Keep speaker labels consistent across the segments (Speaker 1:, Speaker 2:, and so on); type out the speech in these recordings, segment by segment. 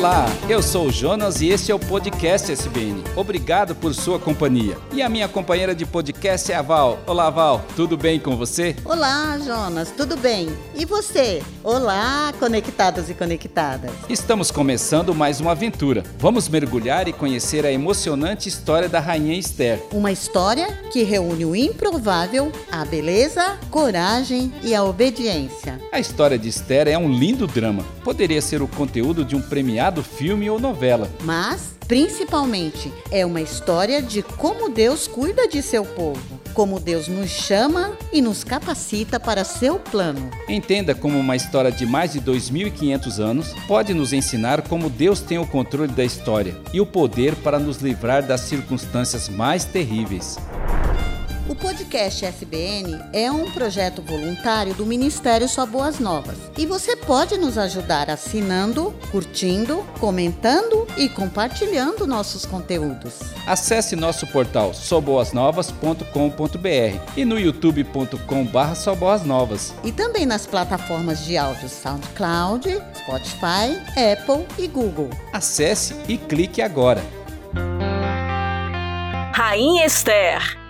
Speaker 1: Olá, eu sou o Jonas e este é o podcast SBN. Obrigado por sua companhia. E a minha companheira de podcast é a Val. Olá, Val, tudo bem com você?
Speaker 2: Olá, Jonas, tudo bem? E você? Olá, conectados e conectadas.
Speaker 1: Estamos começando mais uma aventura. Vamos mergulhar e conhecer a emocionante história da Rainha Esther.
Speaker 2: Uma história que reúne o improvável, a beleza, coragem e a obediência.
Speaker 1: A história de Esther é um lindo drama. Poderia ser o conteúdo de um premiado filme ou novela.
Speaker 2: Mas, principalmente, é uma história de como Deus cuida de seu povo, como Deus nos chama e nos capacita para seu plano.
Speaker 1: Entenda como uma história de mais de 2.500 anos pode nos ensinar como Deus tem o controle da história e o poder para nos livrar das circunstâncias mais terríveis.
Speaker 2: O podcast SBN é um projeto voluntário do Ministério Só Boas Novas e você pode nos ajudar assinando, curtindo, comentando e compartilhando nossos conteúdos.
Speaker 1: Acesse nosso portal soboasnovas.com.br e no youtube.com.br Novas
Speaker 2: e também nas plataformas de áudio SoundCloud, Spotify, Apple e Google.
Speaker 1: Acesse e clique agora.
Speaker 3: Rainha Esther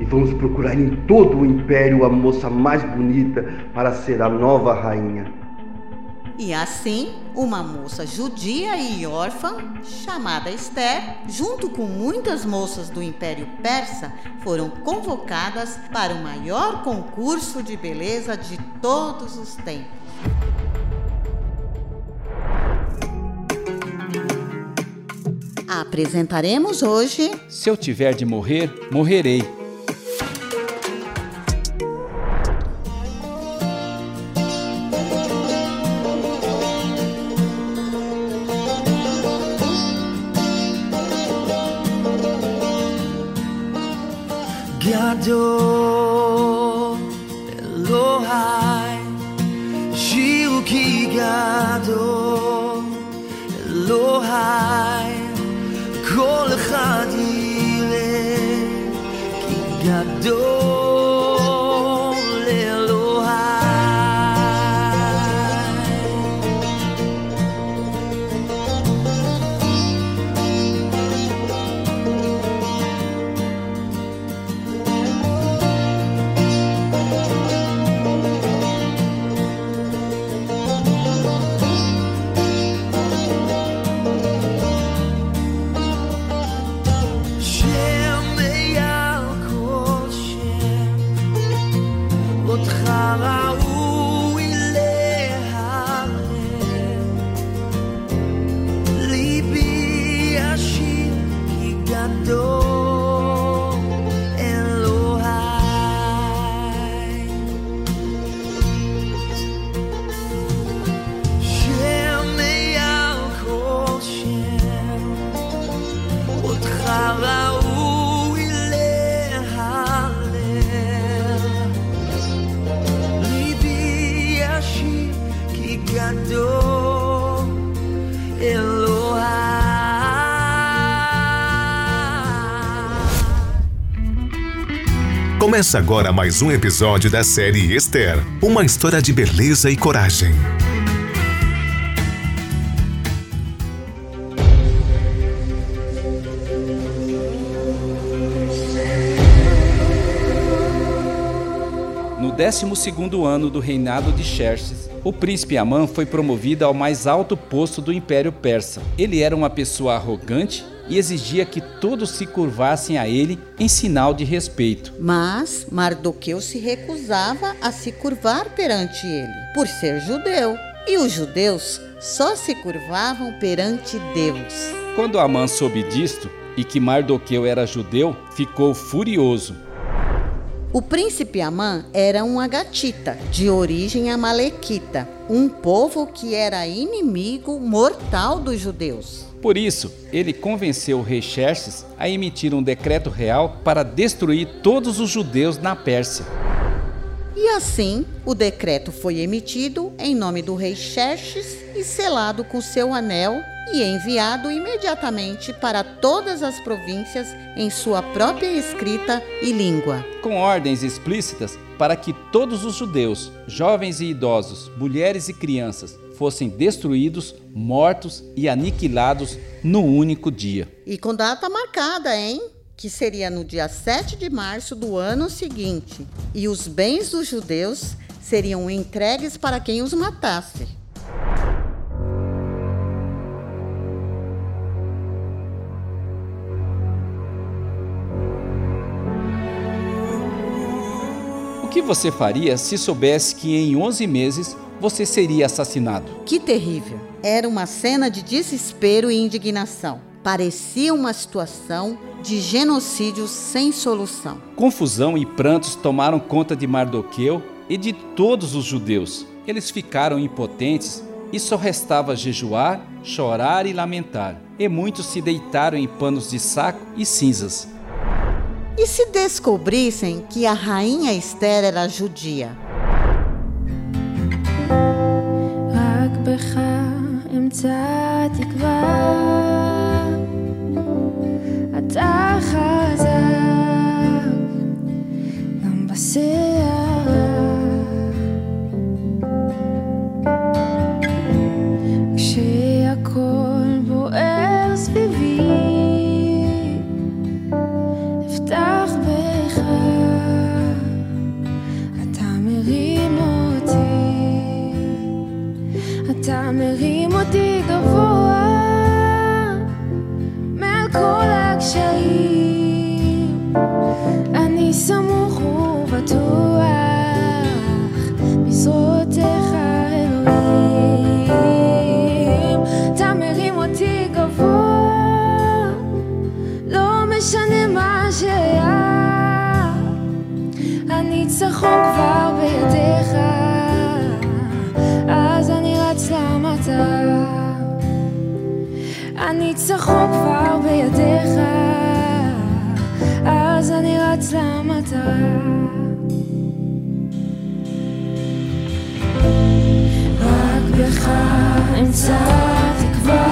Speaker 4: e vamos procurar em todo o império a moça mais bonita para ser a nova rainha.
Speaker 2: E assim, uma moça judia e órfã, chamada Esther, junto com muitas moças do Império Persa, foram convocadas para o maior concurso de beleza de todos os tempos. Apresentaremos hoje.
Speaker 1: Se eu tiver de morrer, morrerei
Speaker 5: אלוהי, כל אחד יראה כי גדול
Speaker 6: Começa agora mais um episódio da série Esther uma história de beleza e coragem.
Speaker 1: No 12 ano do reinado de Xerxes, o príncipe Amã foi promovido ao mais alto posto do Império Persa. Ele era uma pessoa arrogante e exigia que todos se curvassem a ele em sinal de respeito.
Speaker 2: Mas Mardoqueu se recusava a se curvar perante ele, por ser judeu. E os judeus só se curvavam perante Deus.
Speaker 1: Quando Amã soube disto e que Mardoqueu era judeu, ficou furioso.
Speaker 2: O príncipe Amã era um agatita, de origem amalequita, um povo que era inimigo mortal dos judeus.
Speaker 1: Por isso, ele convenceu o rei Xerxes a emitir um decreto real para destruir todos os judeus na Pérsia.
Speaker 2: E assim, o decreto foi emitido em nome do rei Xerxes e selado com seu anel e enviado imediatamente para todas as províncias em sua própria escrita e língua.
Speaker 1: Com ordens explícitas para que todos os judeus, jovens e idosos, mulheres e crianças, fossem destruídos, mortos e aniquilados no único dia.
Speaker 2: E com data marcada, hein? Que seria no dia 7 de março do ano seguinte. E os bens dos judeus seriam entregues para quem os matasse.
Speaker 1: O que você faria se soubesse que em 11 meses você seria assassinado?
Speaker 2: Que terrível! Era uma cena de desespero e indignação. Parecia uma situação de genocídio sem solução.
Speaker 1: Confusão e prantos tomaram conta de Mardoqueu e de todos os judeus. Eles ficaram impotentes e só restava jejuar, chorar e lamentar. E muitos se deitaram em panos de saco e cinzas.
Speaker 2: E se descobrissem que a rainha Esther era judia?
Speaker 7: time. אתה מרים אותי גבוה מעל כל הקשיים. אני סמוך ובטוח בזרועותיך אלוהים. אתה מרים אותי גבוה, לא משנה מה שהיה. הניצחון הניצחון כבר בידיך, אז אני רץ למטה. רק בך אמצא תקווה,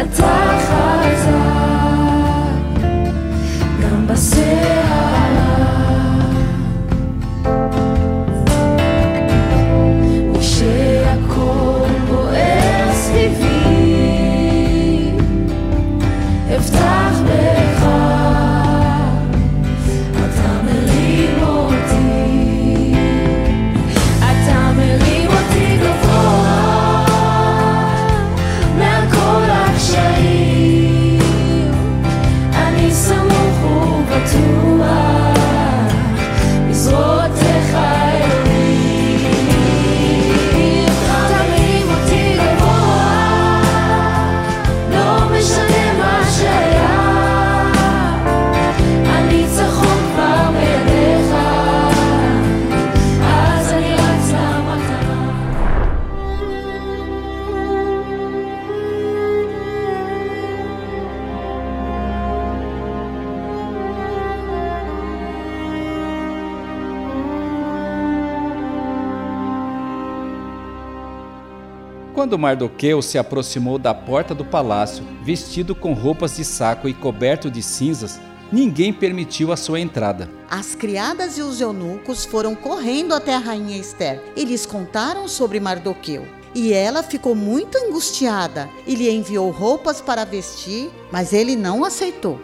Speaker 7: אתה חזק
Speaker 1: Quando Mardoqueu se aproximou da porta do palácio, vestido com roupas de saco e coberto de cinzas, ninguém permitiu a sua entrada.
Speaker 2: As criadas e os eunucos foram correndo até a rainha Esther e lhes contaram sobre Mardoqueu. E ela ficou muito angustiada e lhe enviou roupas para vestir, mas ele não aceitou.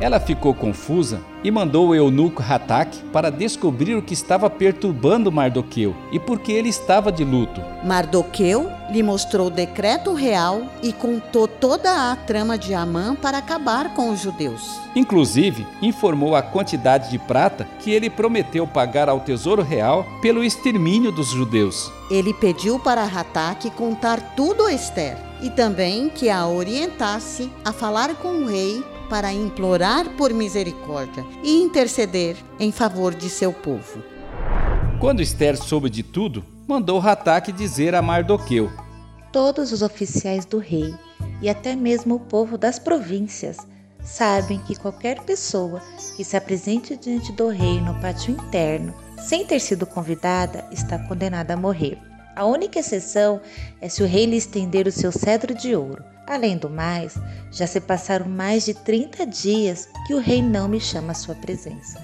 Speaker 1: Ela ficou confusa e mandou o eunuco Hatak para descobrir o que estava perturbando Mardoqueu e por que ele estava de luto.
Speaker 2: Mardoqueu lhe mostrou o decreto real e contou toda a trama de Amã para acabar com os judeus.
Speaker 1: Inclusive, informou a quantidade de prata que ele prometeu pagar ao tesouro real pelo extermínio dos judeus.
Speaker 2: Ele pediu para Hatak contar tudo a Esther e também que a orientasse a falar com o rei para implorar por misericórdia e interceder em favor de seu povo.
Speaker 1: Quando Esther soube de tudo, mandou Hatak dizer a Mardoqueu:
Speaker 8: Todos os oficiais do rei e até mesmo o povo das províncias sabem que qualquer pessoa que se apresente diante do rei no pátio interno sem ter sido convidada está condenada a morrer. A única exceção é se o rei lhe estender o seu cedro de ouro. Além do mais, já se passaram mais de 30 dias que o rei não me chama à sua presença.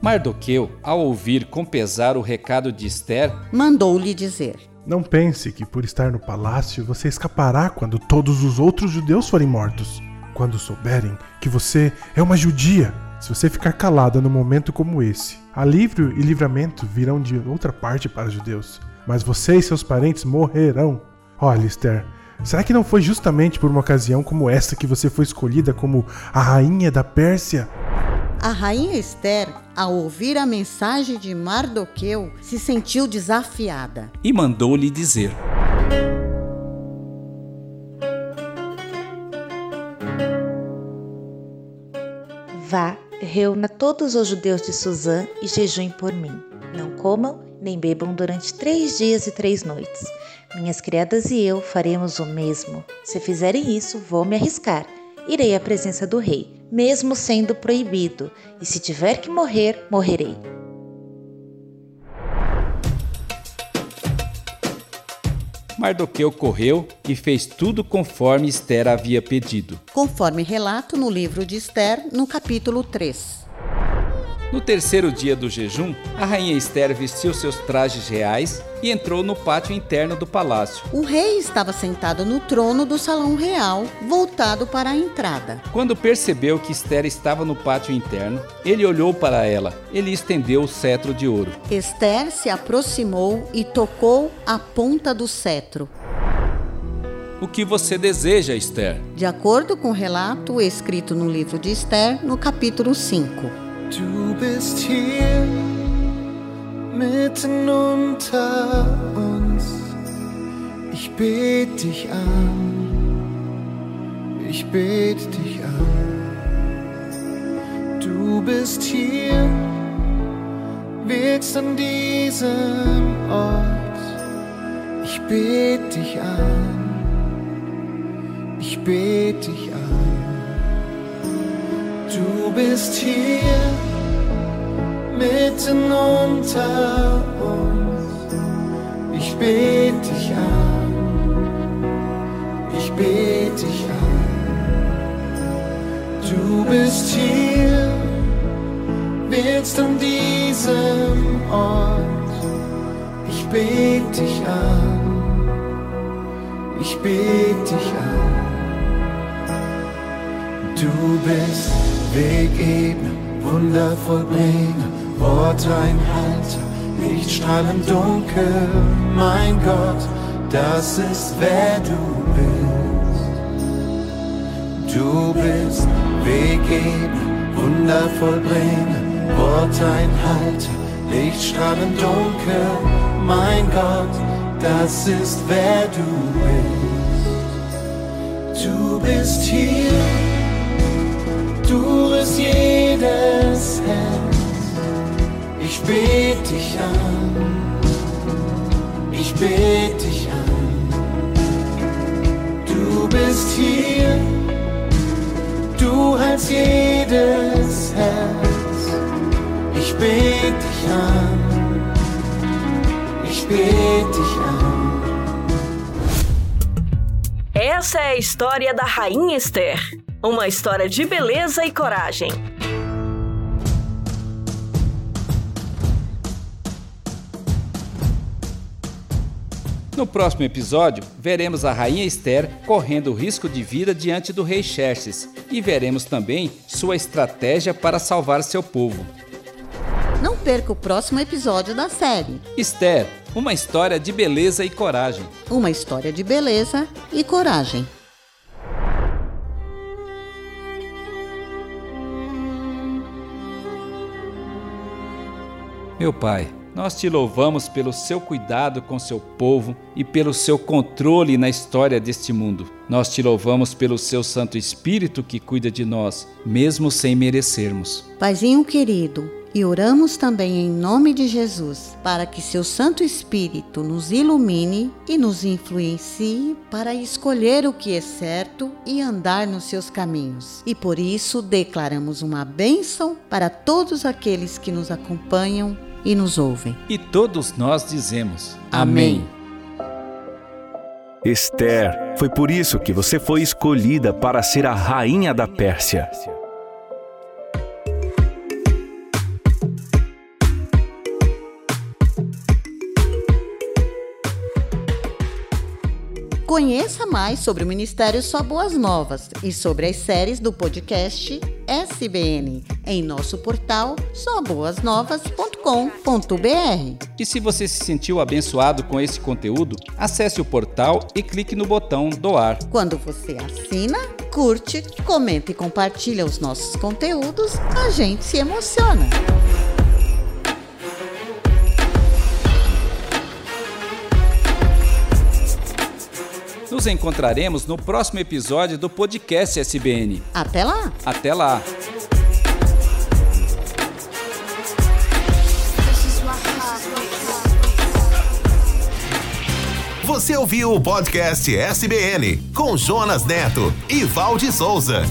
Speaker 1: Mardoqueu, ao ouvir com pesar o recado de Esther,
Speaker 2: Mandou-lhe dizer:
Speaker 9: Não pense que por estar no palácio você escapará quando todos os outros judeus forem mortos. Quando souberem que você é uma judia, se você ficar calada num momento como esse, alívio e livramento virão de outra parte para os judeus, mas você e seus parentes morrerão. Olha, Esther, será que não foi justamente por uma ocasião como esta que você foi escolhida como a rainha da Pérsia?
Speaker 2: A rainha Esther, ao ouvir a mensagem de Mardoqueu, se sentiu desafiada.
Speaker 1: e mandou-lhe dizer:
Speaker 8: reúna todos os judeus de Suzã e jejuem por mim. Não comam nem bebam durante três dias e três noites. Minhas criadas e eu faremos o mesmo. Se fizerem isso, vou me arriscar. Irei à presença do rei, mesmo sendo proibido, e se tiver que morrer, morrerei.
Speaker 1: Mardoqueu correu e fez tudo conforme Esther havia pedido.
Speaker 2: Conforme relato no livro de Esther, no capítulo 3.
Speaker 1: No terceiro dia do jejum, a rainha Esther vestiu seus trajes reais e entrou no pátio interno do palácio.
Speaker 2: O rei estava sentado no trono do salão real, voltado para a entrada.
Speaker 1: Quando percebeu que Esther estava no pátio interno, ele olhou para ela. Ele estendeu o cetro de ouro.
Speaker 2: Esther se aproximou e tocou a ponta do cetro.
Speaker 1: O que você deseja, Esther?
Speaker 2: De acordo com o relato escrito no livro de Esther, no capítulo 5.
Speaker 10: Du bist hier mitten unter uns. Ich bete dich an. Ich bete dich an. Du bist hier, wirkst an diesem Ort. Ich bete dich an. Ich bete dich an. Bist hier mitten unter uns. Ich bete dich an. Ich bete dich an. Du bist hier, wirkst an diesem Ort. Ich bete dich an. Ich bete dich an. Du bist Wegebner, Wunder vollbringer, Worteinhalter, Lichtstrahl im Dunkel, mein Gott, das ist wer du bist. Du bist Wegebner, Wunder vollbringer, Worteinhalter, Lichtstrahl im Dunkel, mein Gott, das ist wer du bist. Du bist hier bist jedes Herz. Ich bete dich an, ich bete dich an. Du bist hier, du hältst jedes Herz. Ich bete dich an, ich bete dich an.
Speaker 11: Essa é a história da Rainha Esther. Uma história de beleza e coragem.
Speaker 1: No próximo episódio, veremos a rainha Esther correndo risco de vida diante do rei Xerxes e veremos também sua estratégia para salvar seu povo.
Speaker 2: Não perca o próximo episódio da série.
Speaker 1: Esther, uma história de beleza e coragem.
Speaker 2: Uma história de beleza e coragem.
Speaker 1: Meu Pai, nós te louvamos pelo seu cuidado com seu povo e pelo seu controle na história deste mundo. Nós te louvamos pelo seu Santo Espírito que cuida de nós, mesmo sem merecermos.
Speaker 2: Paizinho querido, e oramos também em nome de Jesus, para que seu Santo Espírito nos ilumine e nos influencie para escolher o que é certo e andar nos seus caminhos. E por isso declaramos uma bênção para todos aqueles que nos acompanham e nos ouvem.
Speaker 1: E todos nós dizemos:
Speaker 2: Amém.
Speaker 12: Esther, foi por isso que você foi escolhida para ser a rainha da Pérsia.
Speaker 2: Conheça mais sobre o Ministério Só Boas Novas e sobre as séries do podcast SBN em nosso portal soboasnovas.com.br.
Speaker 1: E se você se sentiu abençoado com esse conteúdo, acesse o portal e clique no botão doar.
Speaker 2: Quando você assina, curte, comenta e compartilha os nossos conteúdos, a gente se emociona.
Speaker 1: Encontraremos no próximo episódio do podcast SBN.
Speaker 2: Até lá!
Speaker 1: Até lá!
Speaker 6: Você ouviu o podcast SBN com Jonas Neto e Valde Souza.